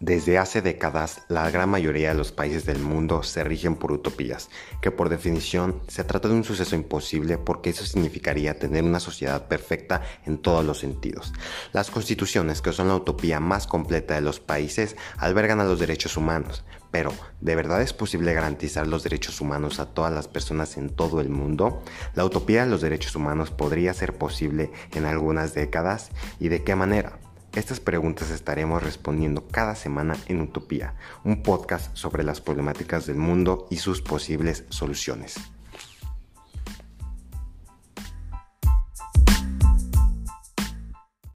Desde hace décadas, la gran mayoría de los países del mundo se rigen por utopías, que por definición se trata de un suceso imposible porque eso significaría tener una sociedad perfecta en todos los sentidos. Las constituciones, que son la utopía más completa de los países, albergan a los derechos humanos, pero ¿de verdad es posible garantizar los derechos humanos a todas las personas en todo el mundo? La utopía de los derechos humanos podría ser posible en algunas décadas y de qué manera? Estas preguntas estaremos respondiendo cada semana en Utopía, un podcast sobre las problemáticas del mundo y sus posibles soluciones.